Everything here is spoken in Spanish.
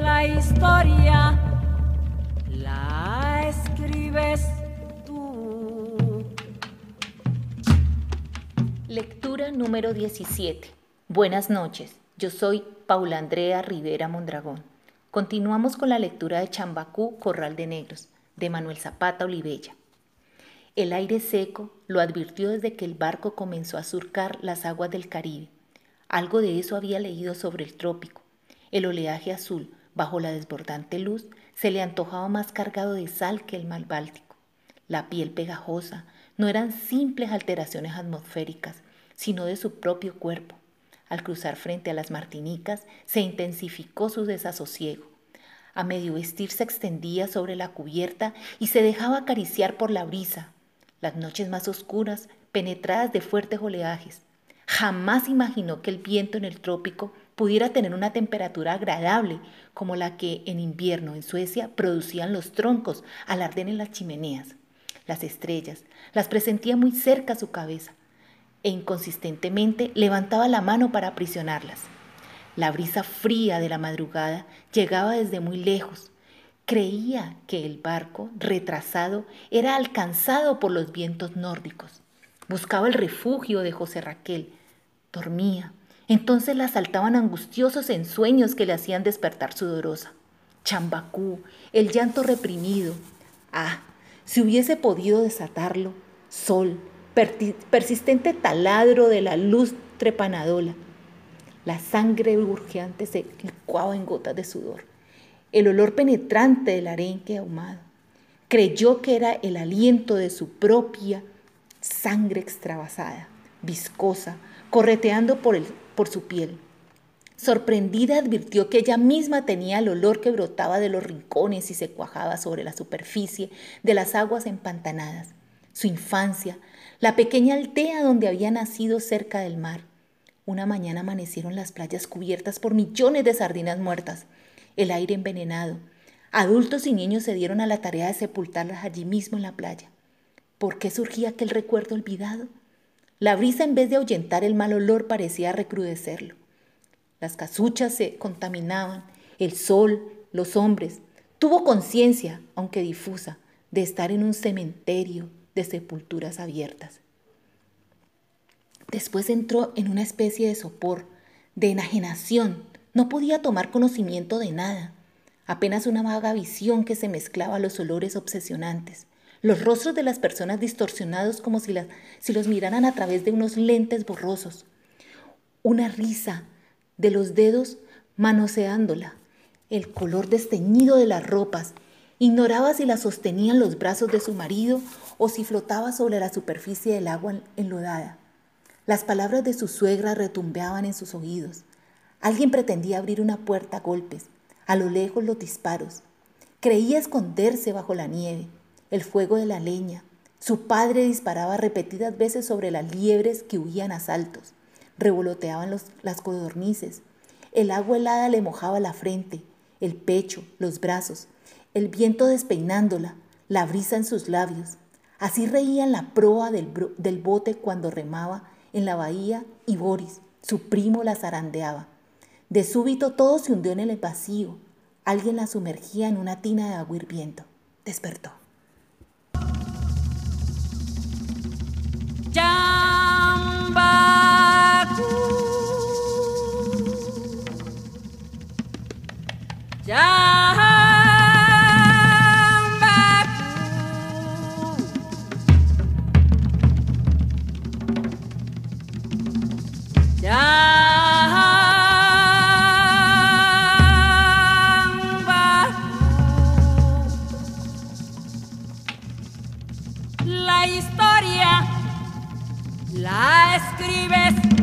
La historia número 17. Buenas noches, yo soy Paula Andrea Rivera Mondragón. Continuamos con la lectura de Chambacú, Corral de Negros, de Manuel Zapata Olivella. El aire seco lo advirtió desde que el barco comenzó a surcar las aguas del Caribe. Algo de eso había leído sobre el trópico. El oleaje azul, bajo la desbordante luz, se le antojaba más cargado de sal que el mar Báltico. La piel pegajosa no eran simples alteraciones atmosféricas, sino de su propio cuerpo. Al cruzar frente a las Martinicas, se intensificó su desasosiego. A medio vestir se extendía sobre la cubierta y se dejaba acariciar por la brisa. Las noches más oscuras, penetradas de fuertes oleajes. Jamás imaginó que el viento en el trópico pudiera tener una temperatura agradable como la que en invierno en Suecia producían los troncos al arder en las chimeneas. Las estrellas las presentía muy cerca a su cabeza, e inconsistentemente levantaba la mano para aprisionarlas. La brisa fría de la madrugada llegaba desde muy lejos. Creía que el barco, retrasado, era alcanzado por los vientos nórdicos. Buscaba el refugio de José Raquel. Dormía. Entonces la asaltaban angustiosos ensueños que le hacían despertar sudorosa. Chambacú, el llanto reprimido. Ah, si hubiese podido desatarlo, sol, persistente taladro de la luz trepanadola. La sangre burgeante se licuaba en gotas de sudor. El olor penetrante del arenque ahumado. Creyó que era el aliento de su propia sangre extravasada, viscosa, correteando por, el, por su piel. Sorprendida advirtió que ella misma tenía el olor que brotaba de los rincones y se cuajaba sobre la superficie de las aguas empantanadas. Su infancia, la pequeña aldea donde había nacido cerca del mar. Una mañana amanecieron las playas cubiertas por millones de sardinas muertas, el aire envenenado. Adultos y niños se dieron a la tarea de sepultarlas allí mismo en la playa. ¿Por qué surgía aquel recuerdo olvidado? La brisa en vez de ahuyentar el mal olor parecía recrudecerlo. Las casuchas se contaminaban, el sol, los hombres. Tuvo conciencia, aunque difusa, de estar en un cementerio, de sepulturas abiertas. Después entró en una especie de sopor, de enajenación. No podía tomar conocimiento de nada, apenas una vaga visión que se mezclaba a los olores obsesionantes, los rostros de las personas distorsionados como si, si los miraran a través de unos lentes borrosos, una risa de los dedos manoseándola, el color desteñido de las ropas, ignoraba si la sostenían los brazos de su marido o si flotaba sobre la superficie del agua enlodada. Las palabras de su suegra retumbeaban en sus oídos. Alguien pretendía abrir una puerta a golpes, a lo lejos los disparos. Creía esconderse bajo la nieve, el fuego de la leña. Su padre disparaba repetidas veces sobre las liebres que huían a saltos. Revoloteaban las codornices. El agua helada le mojaba la frente, el pecho, los brazos, el viento despeinándola, la brisa en sus labios. Así reía en la proa del, del bote cuando remaba en la bahía y Boris, su primo, la zarandeaba. De súbito todo se hundió en el vacío. Alguien la sumergía en una tina de agua hirviendo. Despertó. La historia la escribes